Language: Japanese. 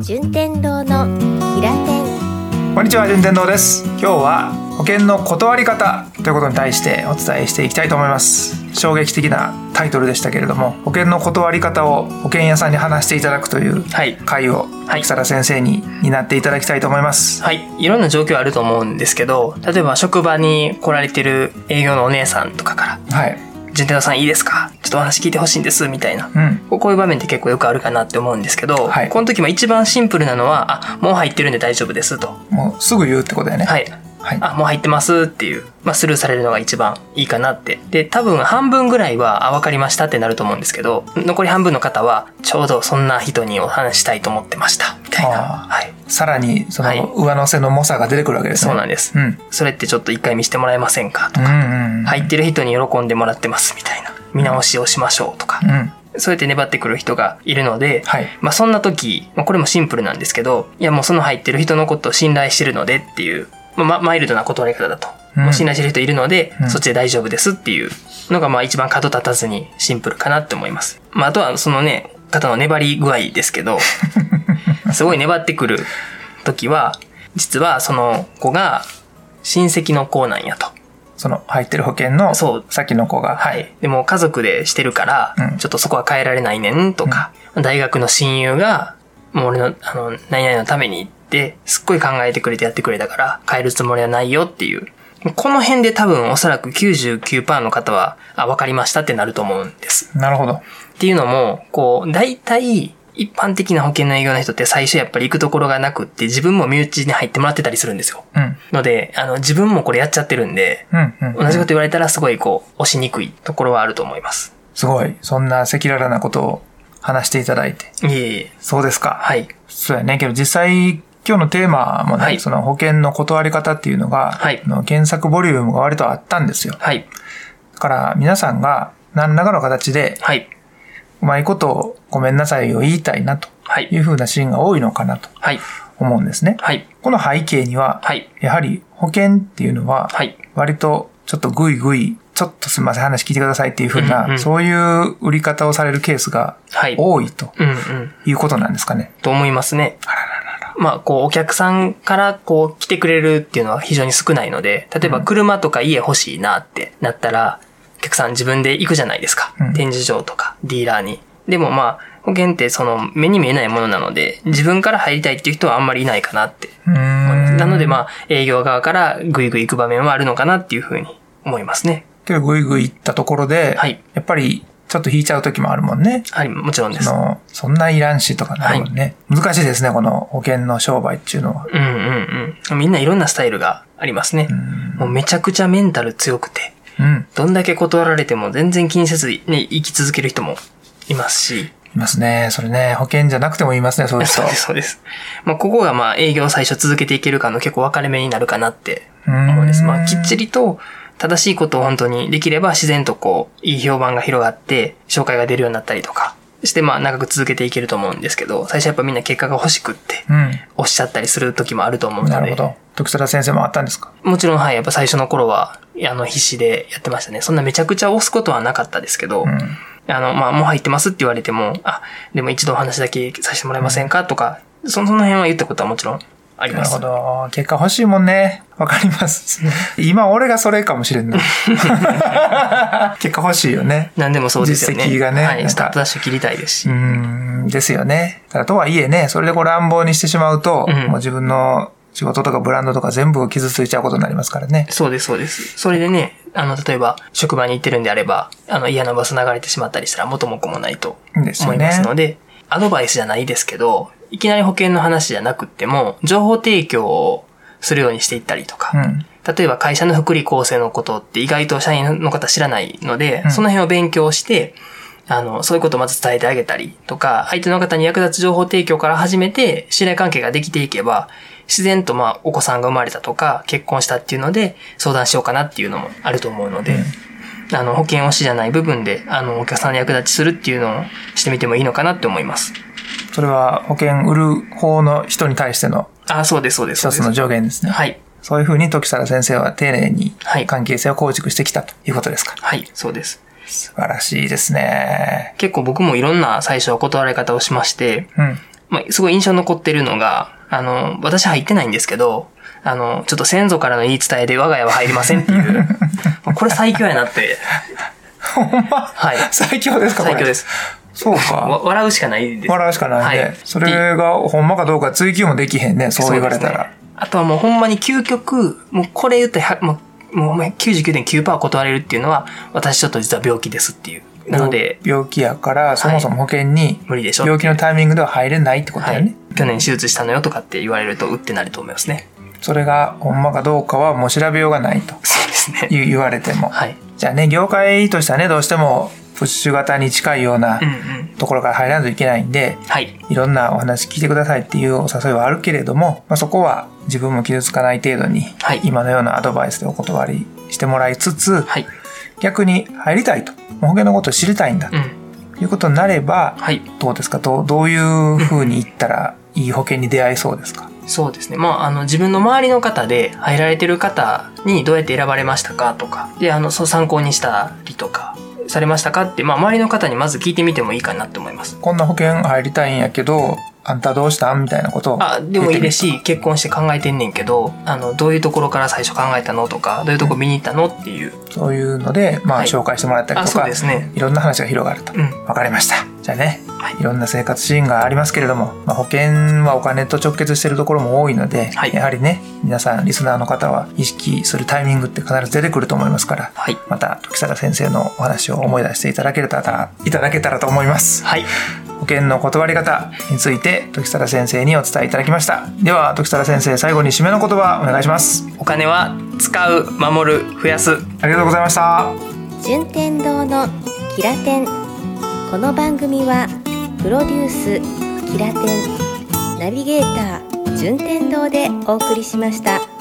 順天堂のキラテンこんにちは順天堂です。今日は保険の断り方ということに対してお伝えしていきたいと思います。衝撃的なタイトルでしたけれども保険の断り方を保険屋さんに話していただくという会を草田先生に担っていただきたいと思います。はい。いろんな状況あると思うんですけど例えば職場に来られてる営業のお姉さんとかからはいさんいいですか？ちょっとお話聞いてほしいんです、みたいな、うん、こういう場面って結構よくあるかなって思うんですけど、はい、この時も一番シンプルなのは、あ、もう入ってるんで大丈夫ですと。もうすぐ言うってことだよね。はい。はい、あ、もう入ってますっていう、まあ、スルーされるのが一番いいかなって。で、多分半分ぐらいは、あ、わかりましたってなると思うんですけど、残り半分の方は、ちょうどそんな人にお話したいと思ってました、みたいな。はい。さらに、その、上乗せの猛者が出てくるわけですね。そうなんです。うん。それってちょっと一回見せてもらえませんか？とか、入ってる人に喜んでもらってます、みたいな。見直しをしましょうとか。うんそうやって粘ってくる人がいるので、はい、まあそんな時、まあ、これもシンプルなんですけど、いやもうその入ってる人のことを信頼してるのでっていう、まあ、マイルドな断り方だと。うん、もう信頼してる人いるので、うん、そっちで大丈夫ですっていうのがまあ一番角立たずにシンプルかなって思います。まああとはそのね、方の粘り具合ですけど、すごい粘ってくる時は、実はその子が親戚の子なんやと。その入ってる保険のそう先の子が。はい。でも家族でしてるから、うん、ちょっとそこは変えられないねんとか、うん、大学の親友が、もう俺の、あの、何々のためにすっごい考えてくれてやってくれたから、変えるつもりはないよっていう。この辺で多分おそらく99%の方は、あ、わかりましたってなると思うんです。なるほど。っていうのも、こう、大体、一般的な保険の営業の人って最初やっぱり行くところがなくって自分も身内に入ってもらってたりするんですよ。うん、ので、あの、自分もこれやっちゃってるんで、うんうんうん、同じこと言われたらすごいこう、押しにくいところはあると思います。すごい。そんな赤裸々なことを話していただいて。いえいえ。そうですか。はい。そうやね。けど実際、今日のテーマもね、はい、その保険の断り方っていうのが、はい、の検索ボリュームが割とあったんですよ。はい。だから皆さんが何らかの形で、はい。うまいことごめんなさいを言いたいなというふうなシーンが多いのかなと思うんですね。はい、この背景には、はい、やはり保険っていうのは、割とちょっとグイグイ、ちょっとすみません話聞いてくださいっていうふうな、うんうん、そういう売り方をされるケースが多いということなんですかね。と思いますね。あらまあ、こう、お客さんからこう来てくれるっていうのは非常に少ないので、例えば車とか家欲しいなってなったら、お客さん自分で行くじゃないですか。うん、展示場とか、ディーラーに。でもまあ、保険ってその目に見えないものなので、自分から入りたいっていう人はあんまりいないかなって。なのでまあ、営業側からぐいぐい行く場面はあるのかなっていうふうに思いますね。けどぐいぐい行ったところで、はい、やっぱりちょっと引いちゃう時もあるもんね。はい、もちろんです。その、そんないらんしとかなるもんね、はい。難しいですね、この保険の商売っていうのは。うんうんうん。みんないろんなスタイルがありますね。もうめちゃくちゃメンタル強くて、うん、どんだけ断られても全然気にせずね、生き続ける人もいますし、いますね。それね、保険じゃなくても言いますね、そうです そうです、そうです。まあ、ここがまあ、営業を最初続けていけるかの結構分かれ目になるかなって思うんです。まあ、きっちりと、正しいことを本当にできれば自然とこう、いい評判が広がって、紹介が出るようになったりとか、してまあ長く続けていけると思うんですけど、最初やっぱみんな結果が欲しくって、おっしゃったりする時もあると思うので。なるほど。徳皿先生もあったんですか？もちろんはい、やっぱ最初の頃は、あの、必死でやってましたね。そんなめちゃくちゃ押すことはなかったですけど、うん、あの、まあ、もう入ってますって言われても、あ、でも一度お話だけさせてもらえませんか？とか、その辺は言ったことはもちろんあります。なるほど。結果欲しいもんね。わかります。今俺がそれかもしれんない。結果欲しいよね。何でもそうですよね。実績がね。はい。スタートダッシュ切りたいですし。うん。ですよね。とはいえね、それでこう乱暴にしてしまうと、うん、もう自分の仕事とかブランドとか全部傷ついちゃうことになりますからね。そうです、そうです。それでね、あの、例えば、職場に行ってるんであれば、あの、嫌なバス流れてしまったりしたら元も子もないと思いますので、でね、アドバイスじゃないですけど、いきなり保険の話じゃなくっても、情報提供をするようにしていったりとか、うん、例えば会社の福利厚生のことって意外と社員の方知らないので、うん、その辺を勉強して、あの、そういうことをまず伝えてあげたりとか、相手の方に役立つ情報提供から始めて、信頼関係ができていけば、自然とまあお子さんが生まれたとか結婚したっていうので相談しようかなっていうのもあると思うので、うん、あの保険推しじゃない部分であのお客さんの役立ちするっていうのをしてみてもいいのかなって思います。それは保険売る方の人に対してのあ、そうです、そうです。一つの上限ですね。はい。そういうふうに時貞先生は丁寧に関係性を構築してきたということですか。はい、はい、そうです。素晴らしいですね。結構僕もいろんな最初は断られ方をしまして、うん、まあ、すごい印象に残ってるのが、あの、私入ってないんですけど、あの、ちょっと先祖からの言い伝えで我が家は入りませんっていう、これ最強やなって。ほんま？はい。最強ですか最強です。そうか。笑うしかないです。笑うしかないね。はい、それがほんまかどうか追求もできへんね、そう言われたら。ね、あとはもうほんまに究極、もうこれ言ってもう、もう99.9%断れるっていうのは、私ちょっと実は病気ですっていう。なので。病気やから、そもそも保険に、無理でしょ。病気のタイミングでは入れないってことだよね、はい。去年手術したのよとかって言われると、うってなると思いますね。それがほんまかどうかはもう調べようがないと。そうですね。言われても。はい。じゃあね、業界としてはね、どうしても、プッシュ型に近いようなところから入らないといけないんで、はい、いろんなお話聞いてくださいっていうお誘いはあるけれども、まあ、そこは自分も傷つかない程度に、今のようなアドバイスでお断りしてもらいつつ、はい、逆に入りたいと、保険のことを知りたいんだということになれば、はい、どうですか？どどういうふうに言ったらいい保険に出会えそうですか？そうですね。まあ、あの、自分の周りの方で入られてる方にどうやって選ばれましたかとか、で、あの、そう参考にしたりとか、されましたかって、まあ、周りの方にまず聞いてみてもいいかなって思います。こんな保険入りたいんやけど、あんたどうしたんみたいなことを。あ、でもいいですし、結婚して考えてんねんけど、あの、どういうところから最初考えたのとか、どういうとこ見に行ったのっていう。そういうので、まあ、紹介してもらったりとか、そうですね。いろんな話が広がると。うん。わかりました。じゃあね、はい、いろんな生活シーンがありますけれども、まあ、保険はお金と直結しているところも多いので、はい、やはりね、皆さん、リスナーの方は意識するタイミングって必ず出てくると思いますから、はい、また、時貞先生のお話を思い出していただけたら、いただけたらと思います。はい。保険の断り方について、時貞先生にお伝えいただきました。では、時貞先生、最後に締めの言葉お願いします。お金は使う、守る、増やす。ありがとうございました。順天堂のキラテン。この番組は、プロデュースキラテンナビゲーター順天堂でお送りしました。